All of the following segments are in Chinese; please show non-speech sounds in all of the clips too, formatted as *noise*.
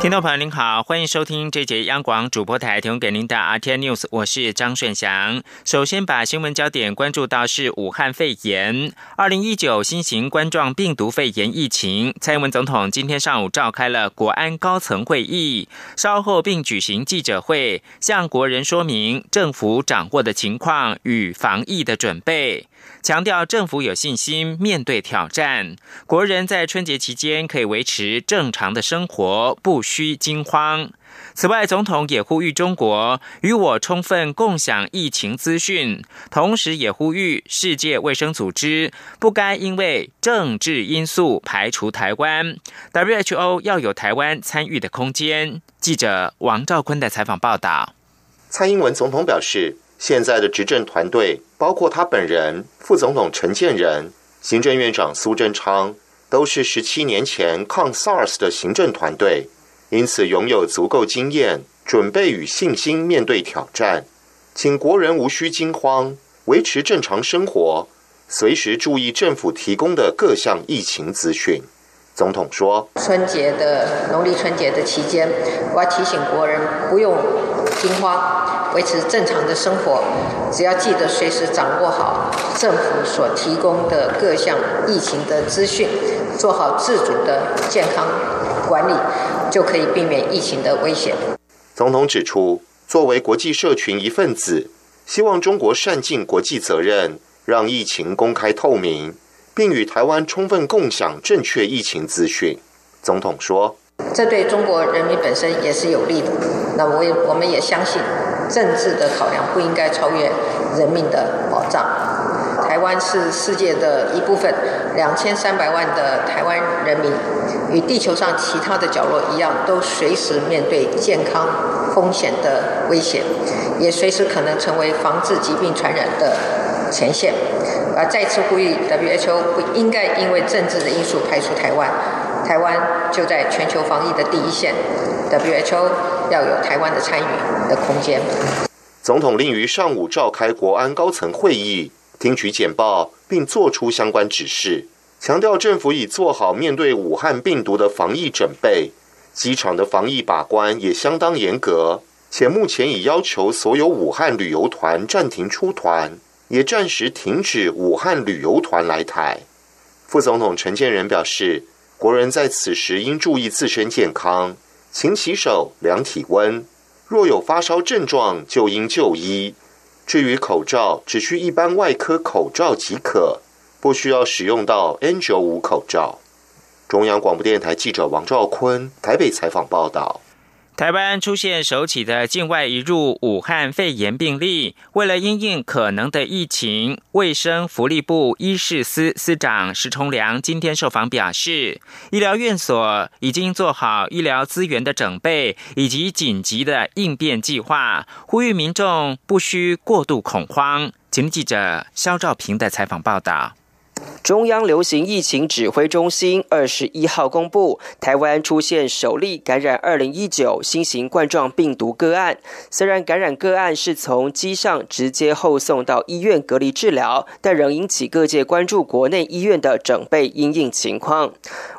听众朋友您好，欢迎收听这节央广主播台提供给您的 RT News，我是张顺祥。首先把新闻焦点关注到是武汉肺炎，二零一九新型冠状病毒肺炎疫情。蔡英文总统今天上午召开了国安高层会议，稍后并举行记者会，向国人说明政府掌握的情况与防疫的准备。强调政府有信心面对挑战，国人在春节期间可以维持正常的生活，不需惊慌。此外，总统也呼吁中国与我充分共享疫情资讯，同时也呼吁世界卫生组织不该因为政治因素排除台湾，WHO 要有台湾参与的空间。记者王兆坤的采访报道。蔡英文总统表示。现在的执政团队，包括他本人、副总统陈建仁、行政院长苏贞昌，都是十七年前抗 SARS 的行政团队，因此拥有足够经验、准备与信心面对挑战。请国人无需惊慌，维持正常生活，随时注意政府提供的各项疫情资讯。总统说：“春节的农历春节的期间，我要提醒国人不用惊慌。”维持正常的生活，只要记得随时掌握好政府所提供的各项疫情的资讯，做好自主的健康管理，就可以避免疫情的危险。总统指出，作为国际社群一份子，希望中国善尽国际责任，让疫情公开透明，并与台湾充分共享正确疫情资讯。总统说：“这对中国人民本身也是有利的。那我也我们也相信。”政治的考量不应该超越人民的保障。台湾是世界的一部分，两千三百万的台湾人民，与地球上其他的角落一样，都随时面对健康风险的威胁，也随时可能成为防治疾病传染的前线。而再次呼吁 WHO 不应该因为政治的因素排除台湾，台湾就在全球防疫的第一线。WHO。要有台湾的参与的空间。总统令于上午召开国安高层会议，听取简报，并作出相关指示，强调政府已做好面对武汉病毒的防疫准备，机场的防疫把关也相当严格，且目前已要求所有武汉旅游团暂停出团，也暂时停止武汉旅游团来台。副总统陈建仁表示，国人在此时应注意自身健康。勤洗手、量体温，若有发烧症状，就应就医。至于口罩，只需一般外科口罩即可，不需要使用到 N95 口罩。中央广播电台记者王兆坤台北采访报道。台湾出现首起的境外移入武汉肺炎病例，为了因应可能的疫情，卫生福利部医事司司长石崇良今天受访表示，医疗院所已经做好医疗资源的准备以及紧急的应变计划，呼吁民众不需过度恐慌。节目记者肖兆平的采访报道。中央流行疫情指挥中心二十一号公布，台湾出现首例感染二零一九新型冠状病毒个案。虽然感染个案是从机上直接后送到医院隔离治疗，但仍引起各界关注国内医院的整备应应情况。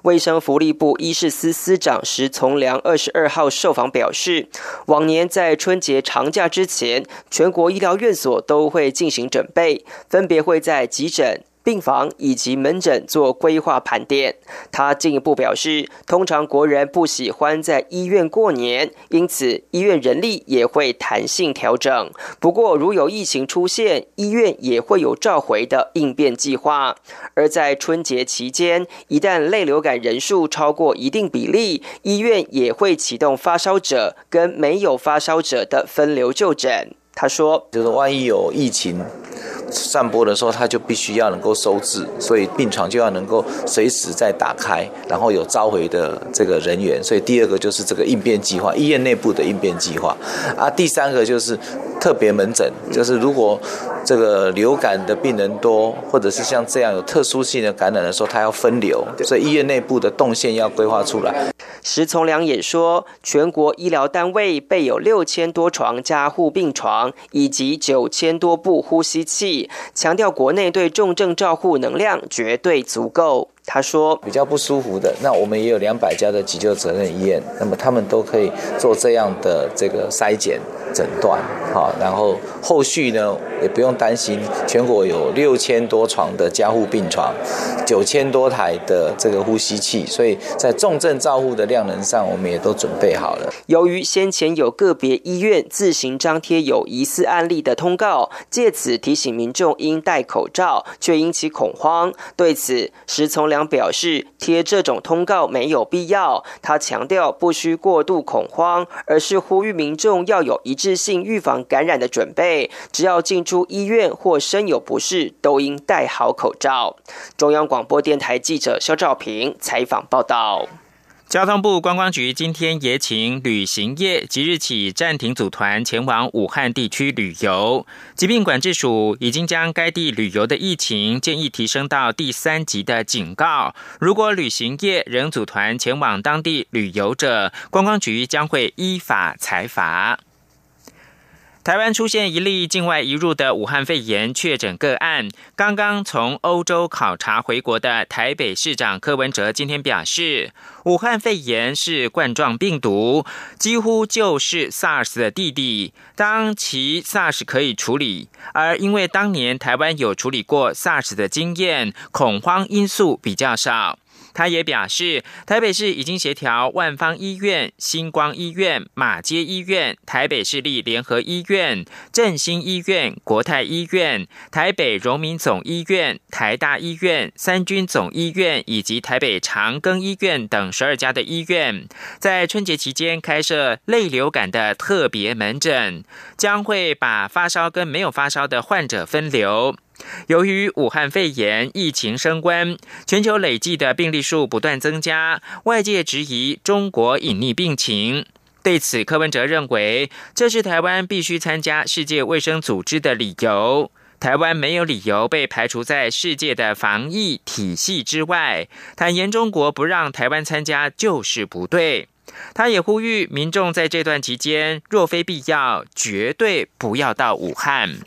卫生福利部医事司司长石从良二十二号受访表示，往年在春节长假之前，全国医疗院所都会进行准备，分别会在急诊。病房以及门诊做规划盘点。他进一步表示，通常国人不喜欢在医院过年，因此医院人力也会弹性调整。不过，如有疫情出现，医院也会有召回的应变计划。而在春节期间，一旦类流感人数超过一定比例，医院也会启动发烧者跟没有发烧者的分流就诊。他说：“就是万一有疫情。”散播的时候，他就必须要能够收治，所以病床就要能够随时再打开，然后有召回的这个人员。所以第二个就是这个应变计划，医院内部的应变计划。啊，第三个就是特别门诊，就是如果这个流感的病人多，或者是像这样有特殊性的感染的时候，他要分流，所以医院内部的动线要规划出来。石从良也说，全国医疗单位备有六千多床加护病床以及九千多部呼吸器，强调国内对重症照护能量绝对足够。他说：“比较不舒服的，那我们也有两百家的急救责任医院，那么他们都可以做这样的这个筛检诊断，好，然后后续呢也不用担心，全国有六千多床的加护病床，九千多台的这个呼吸器，所以在重症照护的量能上，我们也都准备好了。由于先前有个别医院自行张贴有疑似案例的通告，借此提醒民众应戴口罩，却引起恐慌。对此，石从。”良表示，贴这种通告没有必要。他强调，不需过度恐慌，而是呼吁民众要有一致性预防感染的准备。只要进出医院或身有不适，都应戴好口罩。中央广播电台记者肖兆平采访报道。交通部观光局今天也请旅行业即日起暂停组团前往武汉地区旅游。疾病管制署已经将该地旅游的疫情建议提升到第三级的警告。如果旅行业仍组团前往当地旅游者，观光局将会依法裁罚。台湾出现一例境外移入的武汉肺炎确诊个案。刚刚从欧洲考察回国的台北市长柯文哲今天表示，武汉肺炎是冠状病毒，几乎就是 SARS 的弟弟。当其 SARS 可以处理，而因为当年台湾有处理过 SARS 的经验，恐慌因素比较少。他也表示，台北市已经协调万方医院、星光医院、马街医院、台北市立联合医院、振兴医院、国泰医院、台北荣民总医院、台大医院、三军总医院以及台北长庚医院等十二家的医院，在春节期间开设类流感的特别门诊，将会把发烧跟没有发烧的患者分流。由于武汉肺炎疫情升温，全球累计的病例数不断增加，外界质疑中国隐匿病情。对此，柯文哲认为这是台湾必须参加世界卫生组织的理由。台湾没有理由被排除在世界的防疫体系之外。坦言中国不让台湾参加就是不对。他也呼吁民众在这段期间，若非必要，绝对不要到武汉。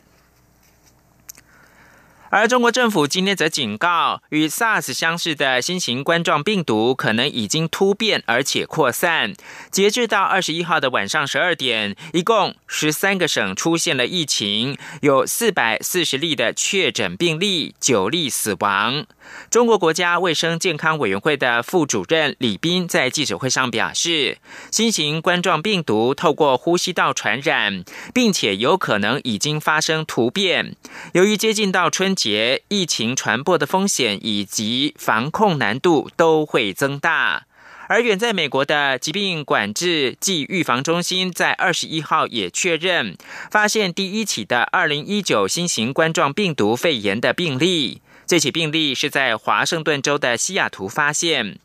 而中国政府今天则警告，与 SARS 相似的新型冠状病毒可能已经突变而且扩散。截至到二十一号的晚上十二点，一共十三个省出现了疫情，有四百四十例的确诊病例，九例死亡。中国国家卫生健康委员会的副主任李斌在记者会上表示，新型冠状病毒透过呼吸道传染，并且有可能已经发生突变。由于接近到春季，疫情传播的风险以及防控难度都会增大。而远在美国的疾病管制暨预防中心在二十一号也确认，发现第一起的二零一九新型冠状病毒肺炎的病例。这起病例是在华盛顿州的西雅图发现，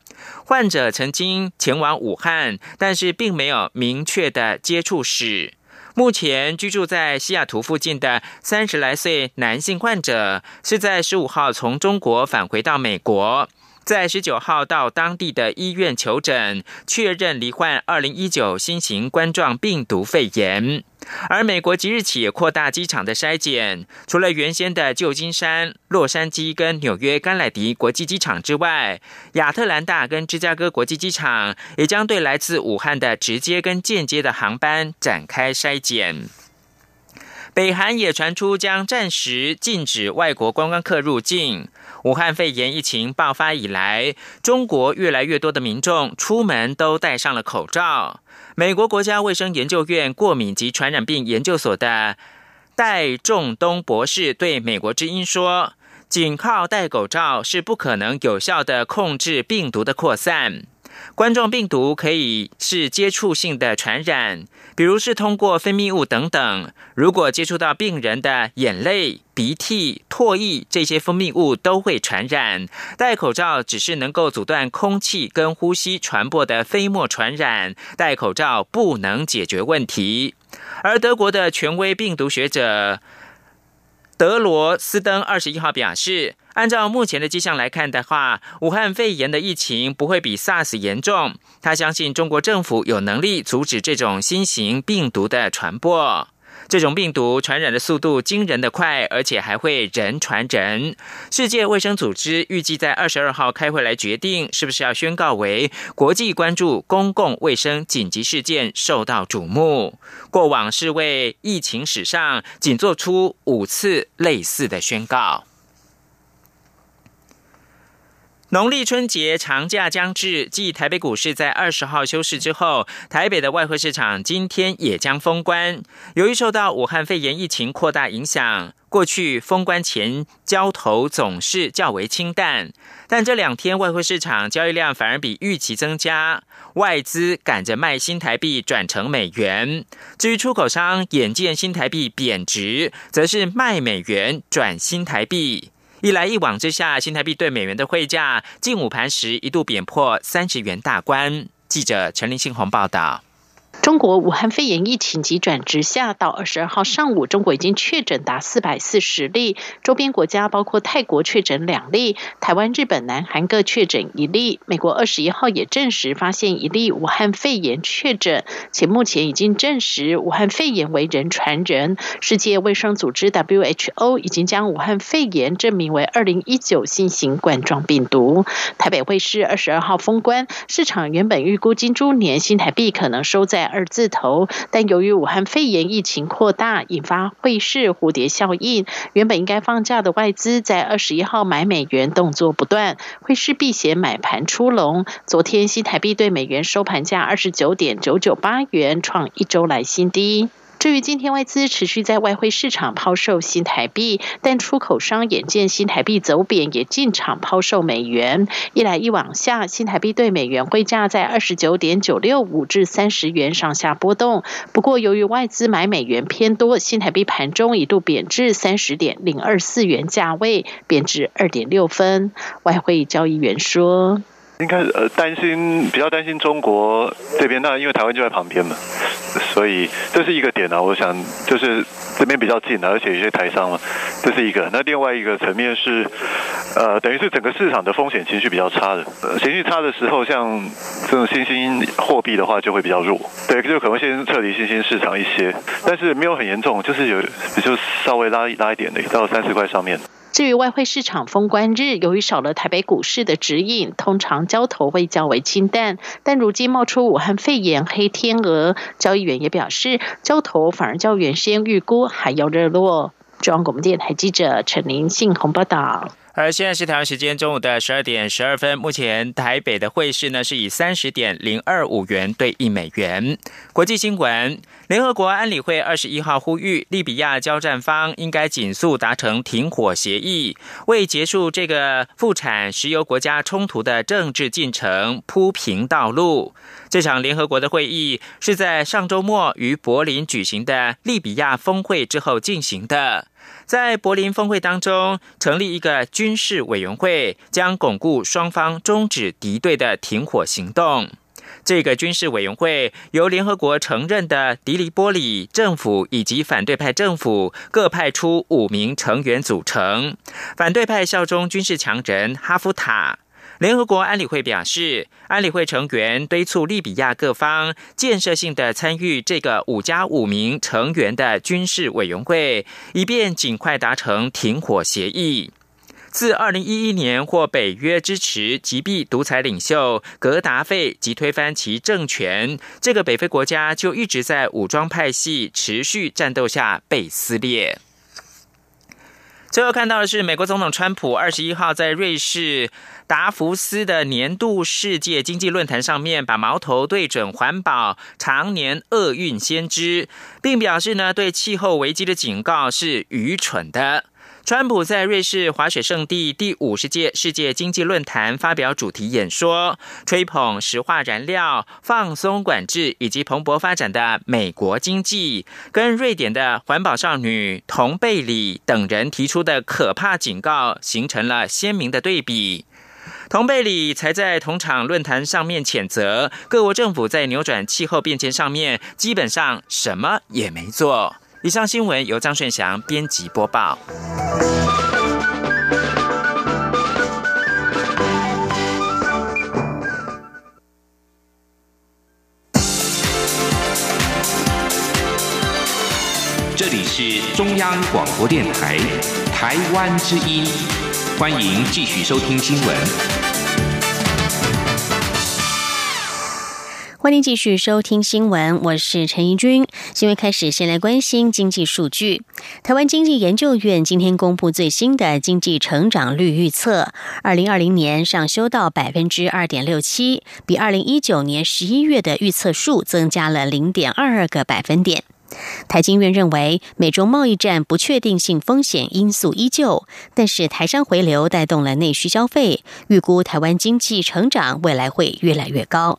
患者曾经前往武汉，但是并没有明确的接触史。目前居住在西雅图附近的三十来岁男性患者，是在十五号从中国返回到美国。在十九号到当地的医院求诊，确认罹患二零一九新型冠状病毒肺炎。而美国即日起扩大机场的筛检，除了原先的旧金山、洛杉矶跟纽约甘乃迪国际机场之外，亚特兰大跟芝加哥国际机场也将对来自武汉的直接跟间接的航班展开筛检。北韩也传出将暂时禁止外国观光客入境。武汉肺炎疫情爆发以来，中国越来越多的民众出门都戴上了口罩。美国国家卫生研究院过敏及传染病研究所的戴仲东博士对美国之音说：“仅靠戴口罩是不可能有效的控制病毒的扩散。”冠状病毒可以是接触性的传染，比如是通过分泌物等等。如果接触到病人的眼泪、鼻涕、唾液这些分泌物，都会传染。戴口罩只是能够阻断空气跟呼吸传播的飞沫传染，戴口罩不能解决问题。而德国的权威病毒学者德罗斯登二十一号表示。按照目前的迹象来看的话，武汉肺炎的疫情不会比 SARS 严重。他相信中国政府有能力阻止这种新型病毒的传播。这种病毒传染的速度惊人的快，而且还会人传人。世界卫生组织预计在二十二号开会来决定，是不是要宣告为国际关注公共卫生紧急事件，受到瞩目。过往是为疫情史上仅做出五次类似的宣告。农历春节长假将至，继台北股市在二十号休市之后，台北的外汇市场今天也将封关。由于受到武汉肺炎疫情扩大影响，过去封关前交投总是较为清淡，但这两天外汇市场交易量反而比预期增加，外资赶着卖新台币转成美元。至于出口商眼见新台币贬值，则是卖美元转新台币。一来一往之下，新台币对美元的汇价近午盘时一度贬破三十元大关。记者陈林信宏报道。中国武汉肺炎疫情急转直下，到二十二号上午，中国已经确诊达四百四十例，周边国家包括泰国确诊两例，台湾、日本、南韩各确诊一例。美国二十一号也证实发现一例武汉肺炎确诊，且目前已经证实武汉肺炎为人传人。世界卫生组织 WHO 已经将武汉肺炎证明为二零一九新型冠状病毒。台北汇市二十二号封关，市场原本预估金猪年新台币可能收在。二字头，但由于武汉肺炎疫情扩大，引发汇市蝴蝶效应，原本应该放假的外资在二十一号买美元动作不断，汇市避险买盘出笼。昨天新台币对美元收盘价二十九点九九八元，创一周来新低。至于今天外资持续在外汇市场抛售新台币，但出口商眼见新台币走贬，也进场抛售美元。一来一往下，新台币对美元汇价在二十九点九六五至三十元上下波动。不过，由于外资买美元偏多，新台币盘中一度贬至三十点零二四元价位，贬值二点六分。外汇交易员说。应该呃担心比较担心中国这边，那因为台湾就在旁边嘛，所以这是一个点啊。我想就是这边比较近而且有些台商嘛，这是一个。那另外一个层面是，呃，等于是整个市场的风险情绪比较差的，呃情绪差的时候，像这种新兴货币的话就会比较弱，对，就可能先撤离新兴市场一些，但是没有很严重，就是有就稍微拉拉一点的，到三十块上面。至于外汇市场封关日，由于少了台北股市的指引，通常交投会较为清淡。但如今冒出武汉肺炎黑天鹅，交易员也表示，交投反而较原先预估还要热络。中央广播电台记者陈林信鸿报道。而现在是台湾时间中午的十二点十二分，目前台北的汇市呢是以三十点零二五元兑一美元。国际新闻：联合国安理会二十一号呼吁利比亚交战方应该紧速达成停火协议，为结束这个复产石油国家冲突的政治进程铺平道路。这场联合国的会议是在上周末于柏林举行的利比亚峰会之后进行的。在柏林峰会当中，成立一个军事委员会，将巩固双方终止敌对的停火行动。这个军事委员会由联合国承认的迪利波里政府以及反对派政府各派出五名成员组成。反对派效忠军事强人哈夫塔。联合国安理会表示，安理会成员敦促利比亚各方建设性的参与这个五加五名成员的军事委员会，以便尽快达成停火协议。自二零一一年获北约支持击毙独裁领袖格达费及推翻其政权，这个北非国家就一直在武装派系持续战斗下被撕裂。最后看到的是，美国总统川普二十一号在瑞士达福斯的年度世界经济论坛上面，把矛头对准环保常年厄运先知，并表示呢，对气候危机的警告是愚蠢的。川普在瑞士滑雪圣地第五十届世界经济论坛发表主题演说，吹捧石化燃料、放松管制以及蓬勃发展的美国经济，跟瑞典的环保少女同贝里等人提出的可怕警告形成了鲜明的对比。同贝里才在同场论坛上面谴责各国政府在扭转气候变迁上面基本上什么也没做。以上新闻由张顺祥编辑播报。这里是中央广播电台台湾之音，欢迎继续收听新闻。欢迎继续收听新闻，我是陈怡君。新闻开始，先来关心经济数据。台湾经济研究院今天公布最新的经济成长率预测，二零二零年上修到百分之二点六七，比二零一九年十一月的预测数增加了零点二二个百分点。台经院认为，美中贸易战不确定性风险因素依旧，但是台商回流带动了内需消费，预估台湾经济成长未来会越来越高。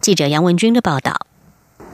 记者杨文军的报道。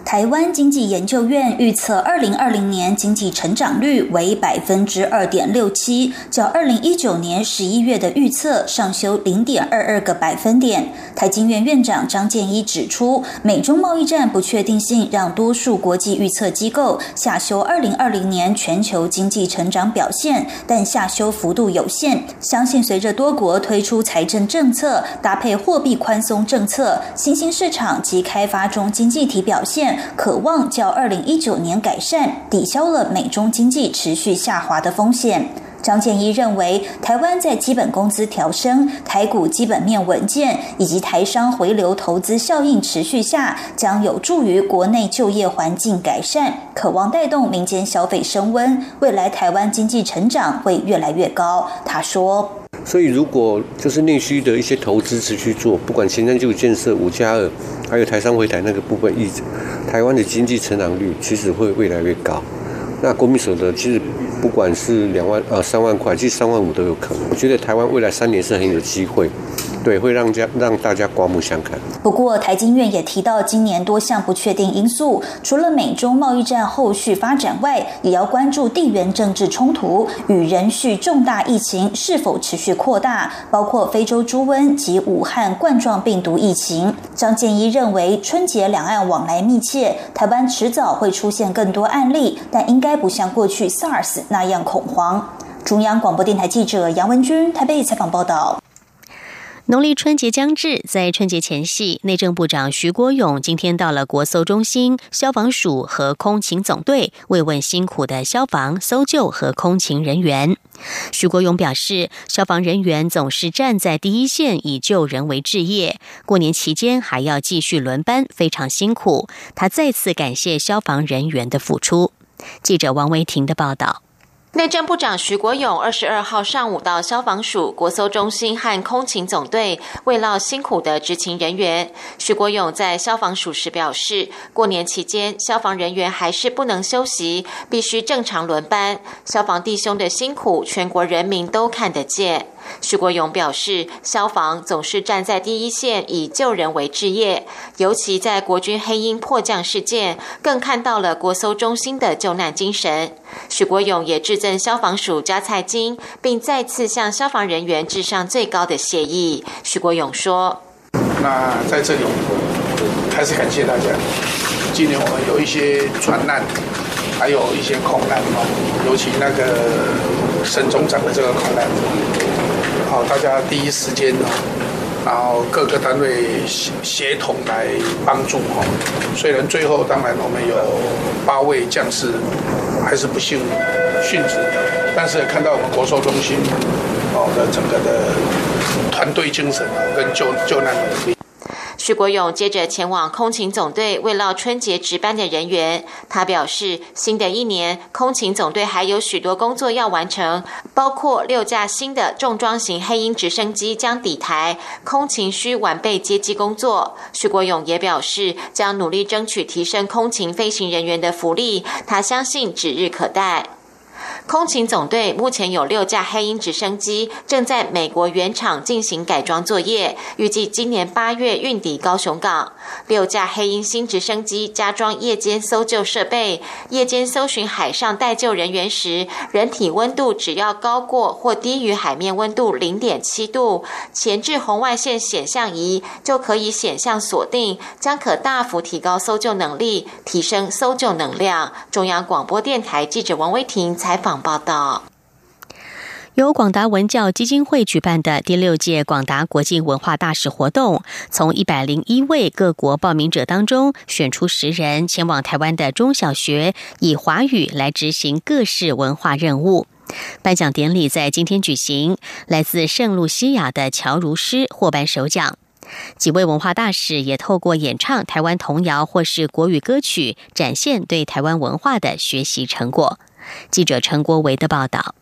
台湾经济研究院预测，二零二零年经济成长率为百分之二点六七，较二零一九年十一月的预测上修零点二二个百分点。台经院院长张建一指出，美中贸易战不确定性让多数国际预测机构下修二零二零年全球经济成长表现，但下修幅度有限。相信随着多国推出财政政策，搭配货币宽松政策，新兴市场及开发中经济体表现。渴望较二零一九年改善，抵消了美中经济持续下滑的风险。张建一认为，台湾在基本工资调升、台股基本面稳健以及台商回流投资效应持续下，将有助于国内就业环境改善，渴望带动民间消费升温，未来台湾经济成长会越来越高。他说。所以，如果就是内需的一些投资持续做，不管前瞻基础建设五加二，还有台商回台那个部分，一直台湾的经济成长率其实会越来越高。那国民所得其实不管是两万呃三万块，其实三万五都有可能。我觉得台湾未来三年是很有机会。对，会让家让大家刮目相看。不过，台经院也提到，今年多项不确定因素，除了美中贸易战后续发展外，也要关注地缘政治冲突与人续重大疫情是否持续扩大，包括非洲猪瘟及武汉冠状病毒疫情。张建一认为，春节两岸往来密切，台湾迟早会出现更多案例，但应该不像过去 SARS 那样恐慌。中央广播电台记者杨文君台北采访报道。农历春节将至，在春节前夕，内政部长徐国勇今天到了国搜中心、消防署和空勤总队，慰问辛苦的消防、搜救和空勤人员。徐国勇表示，消防人员总是站在第一线，以救人为置业。过年期间还要继续轮班，非常辛苦。他再次感谢消防人员的付出。记者王维婷的报道。内政部长徐国勇二十二号上午到消防署、国搜中心和空勤总队慰劳辛苦的执勤人员。徐国勇在消防署时表示，过年期间消防人员还是不能休息，必须正常轮班。消防弟兄的辛苦，全国人民都看得见。徐国勇表示，消防总是站在第一线，以救人为志业。尤其在国军黑鹰迫降事件，更看到了国搜中心的救难精神。许国勇也致赠消防署加菜金，并再次向消防人员致上最高的谢意。许国勇说：“那在这里还是感谢大家。今年我们有一些船难，还有一些空难嘛尤其那个沈总长的这个空难。”好，大家第一时间呢，然后各个单位协协同来帮助哈。虽然最后当然我们有八位将士还是不幸殉职，但是看到我们国寿中心哦的整个的团队精神跟救救难能力。徐国勇接着前往空勤总队慰劳春节值班的人员。他表示，新的一年空勤总队还有许多工作要完成，包括六架新的重装型黑鹰直升机将抵台，空勤需完备接机工作。徐国勇也表示，将努力争取提升空勤飞行人员的福利。他相信指日可待。空勤总队目前有六架黑鹰直升机正在美国原厂进行改装作业，预计今年八月运抵高雄港。六架黑鹰新直升机加装夜间搜救设备，夜间搜寻海上待救人员时，人体温度只要高过或低于海面温度零点七度，前置红外线显像仪就可以显像锁定，将可大幅提高搜救能力，提升搜救能量。中央广播电台记者王威婷采采访。报道由广达文教基金会举办的第六届广达国际文化大使活动，从一百零一位各国报名者当中选出十人前往台湾的中小学，以华语来执行各式文化任务。颁奖典礼在今天举行，来自圣露西亚的乔如诗获颁首奖。几位文化大使也透过演唱台湾童谣或是国语歌曲，展现对台湾文化的学习成果。记者陈国维的报道。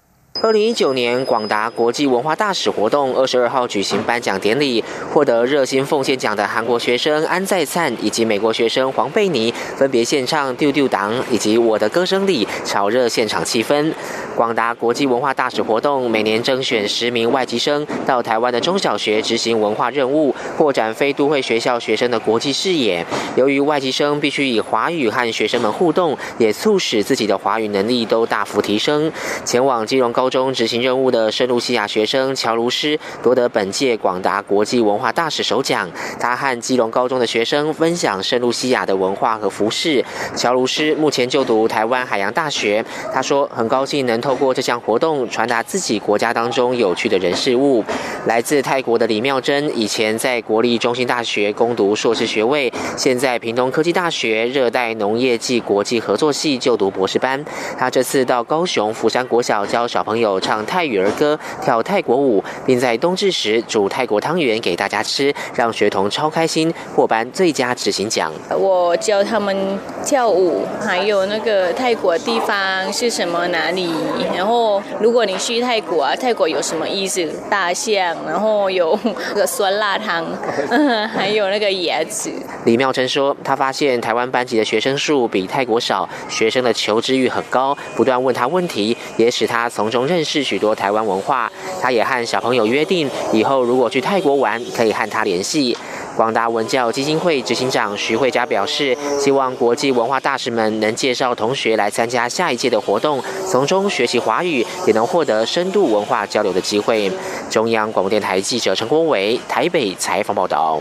二零一九年广达国际文化大使活动二十二号举行颁奖典礼，获得热心奉献奖的韩国学生安在灿以及美国学生黄贝妮分别献唱《丢丢党》以及《我的歌声里》，炒热现场气氛。广达国际文化大使活动每年征选十名外籍生到台湾的中小学执行文化任务，扩展非都会学校学生的国际视野。由于外籍生必须以华语和学生们互动，也促使自己的华语能力都大幅提升。前往基隆高。中执行任务的圣露西亚学生乔卢斯夺得本届广达国际文化大使首奖。他和基隆高中的学生分享圣露西亚的文化和服饰。乔卢斯目前就读台湾海洋大学。他说：“很高兴能通透过这项活动传达自己国家当中有趣的人事物。”来自泰国的李妙珍以前在国立中心大学攻读硕士学位，现在屏东科技大学热带农业暨国际合作系就读博士班。他这次到高雄福山国小教小朋友。唱泰语儿歌、跳泰国舞，并在冬至时煮泰国汤圆给大家吃，让学童超开心，获颁最佳执行奖。我教他们 *laughs* 跳舞，还有那个泰国地方是什么哪里？然后如果你去泰国啊，泰国有什么意思？大象，然后有那个酸辣汤，*laughs* 还有那个椰子。李妙珍说，他发现台湾班级的学生数比泰国少，学生的求知欲很高，不断问他问题，也使他从中。认识许多台湾文化，他也和小朋友约定，以后如果去泰国玩，可以和他联系。广大文教基金会执行长徐慧佳表示，希望国际文化大使们能介绍同学来参加下一届的活动，从中学习华语，也能获得深度文化交流的机会。中央广播电台记者陈国伟台北采访报道。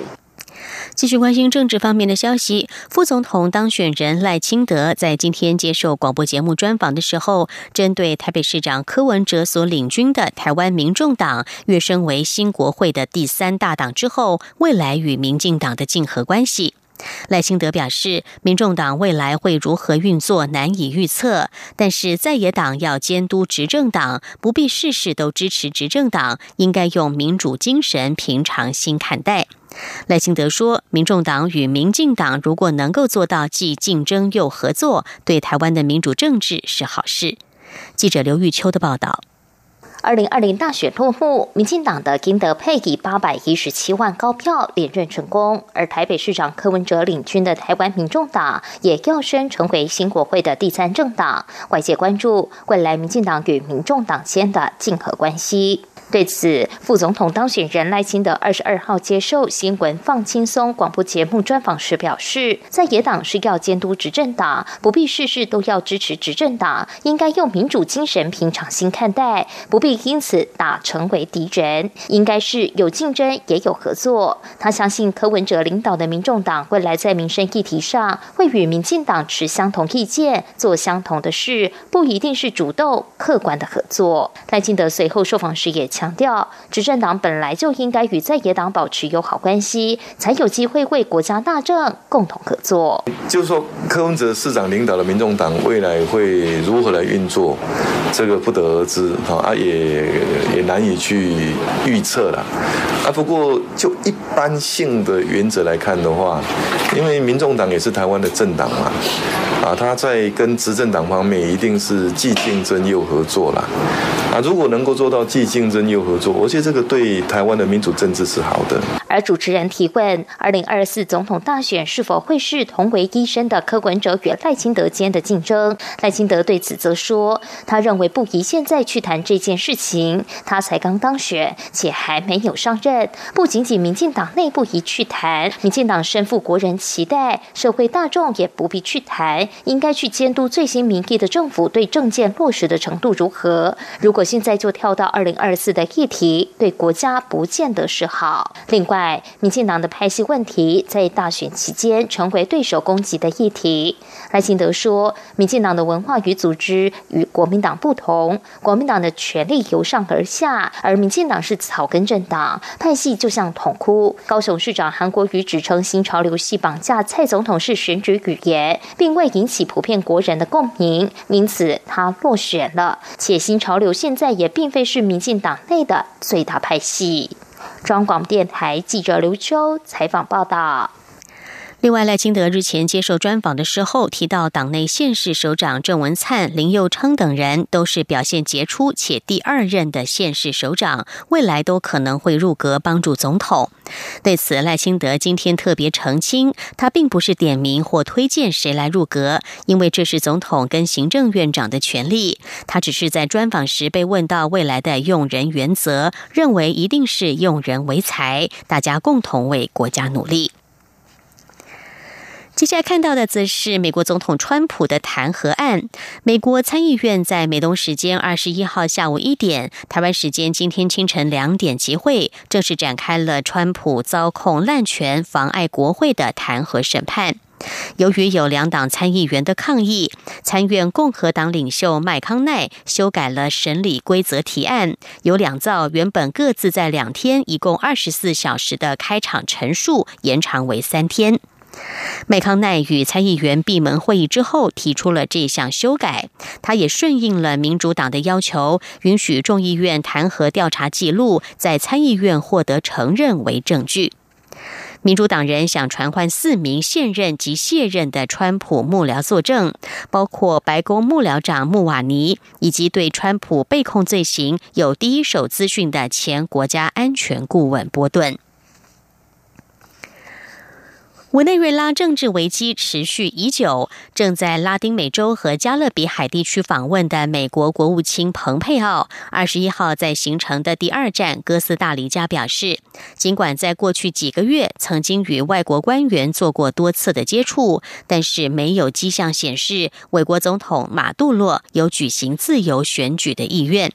继续关心政治方面的消息，副总统当选人赖清德在今天接受广播节目专访的时候，针对台北市长柯文哲所领军的台湾民众党跃升为新国会的第三大党之后，未来与民进党的竞合关系，赖清德表示，民众党未来会如何运作难以预测，但是在野党要监督执政党，不必事事都支持执政党，应该用民主精神平常心看待。赖清德说：“民众党与民进党如果能够做到既竞争又合作，对台湾的民主政治是好事。”记者刘玉秋的报道。二零二零大选落幕，民进党的金德佩以八百一十七万高票连任成功，而台北市长柯文哲领军的台湾民众党也跃升成为新国会的第三政党。外界关注未来民进党与民众党间的竞合关系。对此，副总统当选人赖清德二十二号接受新闻放轻松广播节目专访时表示，在野党是要监督执政党，不必事事都要支持执政党，应该用民主精神平常心看待，不必因此打成为敌人，应该是有竞争也有合作。他相信柯文哲领导的民众党未来在民生议题上会与民进党持相同意见，做相同的事，不一定是主动客观的合作。赖清德随后受访时也。强调，执政党本来就应该与在野党保持友好关系，才有机会为国家大政共同合作。就是说，柯文哲市长领导的民众党未来会如何来运作，这个不得而知啊，也也难以去预测了啊。不过，就一般性的原则来看的话，因为民众党也是台湾的政党嘛，啊，他在跟执政党方面一定是既竞争又合作了。啊，如果能够做到既竞争有合作，我觉得这个对台湾的民主政治是好的。而主持人提问：二零二四总统大选是否会是同为医生的柯文哲与赖清德间的竞争？赖清德对此则说，他认为不宜现在去谈这件事情，他才刚当选，且还没有上任。不仅仅民进党内部宜去谈，民进党身负国人期待，社会大众也不必去谈，应该去监督最新民意的政府对政见落实的程度如何。如果现在就跳到二零二四的议题，对国家不见得是好。另外，民进党的派系问题在大选期间成为对手攻击的议题。赖清德说，民进党的文化与组织与国民党不同，国民党的权力由上而下，而民进党是草根政党，派系就像桶哭。高雄市长韩国瑜指称新潮流系绑架蔡总统是选举语言，并未引起普遍国人的共鸣，因此他落选了。且新潮流现在也并非是民进党内的最大派系。中央广电台记者刘秋采访报道。另外，赖清德日前接受专访的时候提到，党内县市首长郑文灿、林佑昌等人都是表现杰出且第二任的县市首长，未来都可能会入阁帮助总统。对此，赖清德今天特别澄清，他并不是点名或推荐谁来入阁，因为这是总统跟行政院长的权利。他只是在专访时被问到未来的用人原则，认为一定是用人为才，大家共同为国家努力。接下来看到的则是美国总统川普的弹劾案。美国参议院在美东时间二十一号下午一点，台湾时间今天清晨两点集会，正式展开了川普遭控滥权、妨碍国会的弹劾审判。由于有两党参议员的抗议，参院共和党领袖麦康奈修改了审理规则提案，有两造原本各自在两天，一共二十四小时的开场陈述延长为三天。麦康奈与参议员闭门会议之后提出了这项修改，他也顺应了民主党的要求，允许众议院弹劾调查记录在参议院获得承认为证据。民主党人想传唤四名现任及卸任的川普幕僚作证，包括白宫幕僚长穆瓦尼以及对川普被控罪行有第一手资讯的前国家安全顾问波顿。委内瑞拉政治危机持续已久，正在拉丁美洲和加勒比海地区访问的美国国务卿蓬佩奥，二十一号在行程的第二站哥斯达黎加表示，尽管在过去几个月曾经与外国官员做过多次的接触，但是没有迹象显示美国总统马杜洛有举行自由选举的意愿。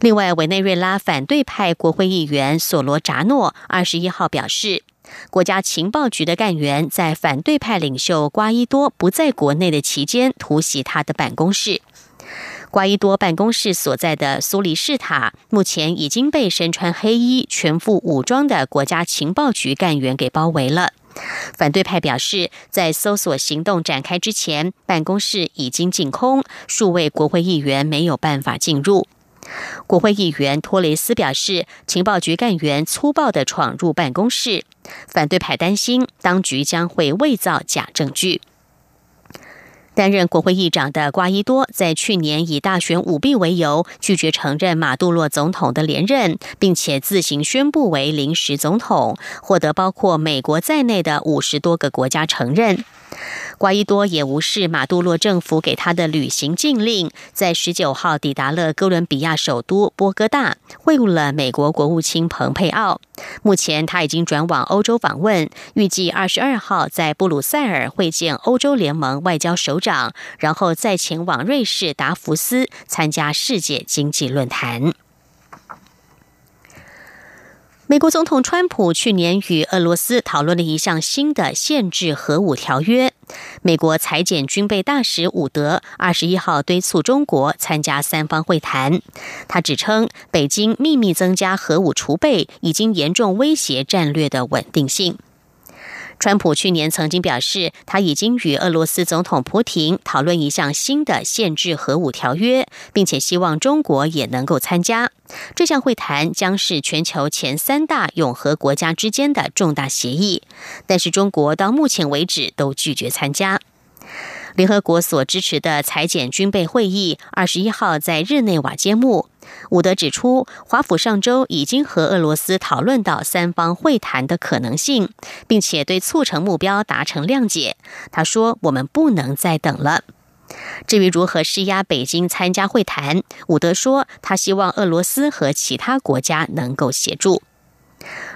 另外，委内瑞拉反对派国会议员索罗扎诺二十一号表示。国家情报局的干员在反对派领袖瓜伊多不在国内的期间突袭他的办公室。瓜伊多办公室所在的苏黎世塔目前已经被身穿黑衣、全副武装的国家情报局干员给包围了。反对派表示，在搜索行动展开之前，办公室已经净空，数位国会议员没有办法进入。国会议员托雷斯表示，情报局干员粗暴的闯入办公室，反对派担心当局将会伪造假证据。担任国会议长的瓜伊多在去年以大选舞弊为由，拒绝承认马杜罗总统的连任，并且自行宣布为临时总统，获得包括美国在内的五十多个国家承认。瓜伊多也无视马杜洛政府给他的旅行禁令，在十九号抵达了哥伦比亚首都波哥大，会晤了美国国务卿蓬佩奥。目前他已经转往欧洲访问，预计二十二号在布鲁塞尔会见欧洲联盟外交首长，然后再前往瑞士达福斯参加世界经济论坛。美国总统川普去年与俄罗斯讨论了一项新的限制核武条约。美国裁减军备大使伍德二十一号敦促中国参加三方会谈。他指称，北京秘密增加核武储备，已经严重威胁战略的稳定性。川普去年曾经表示，他已经与俄罗斯总统普廷讨论一项新的限制核武条约，并且希望中国也能够参加。这项会谈将是全球前三大永和国家之间的重大协议，但是中国到目前为止都拒绝参加。联合国所支持的裁减军备会议二十一号在日内瓦揭幕，伍德指出，华府上周已经和俄罗斯讨论到三方会谈的可能性，并且对促成目标达成谅解。他说：“我们不能再等了。”至于如何施压北京参加会谈，伍德说：“他希望俄罗斯和其他国家能够协助。”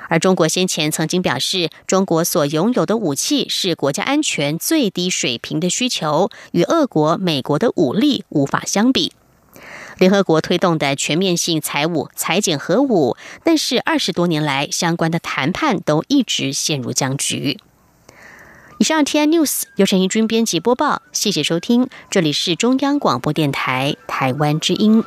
而中国先前曾经表示，中国所拥有的武器是国家安全最低水平的需求，与俄国、美国的武力无法相比。联合国推动的全面性财务裁减核武，但是二十多年来相关的谈判都一直陷入僵局。以上 T N News 由陈怡君编辑播报，谢谢收听，这里是中央广播电台台湾之音。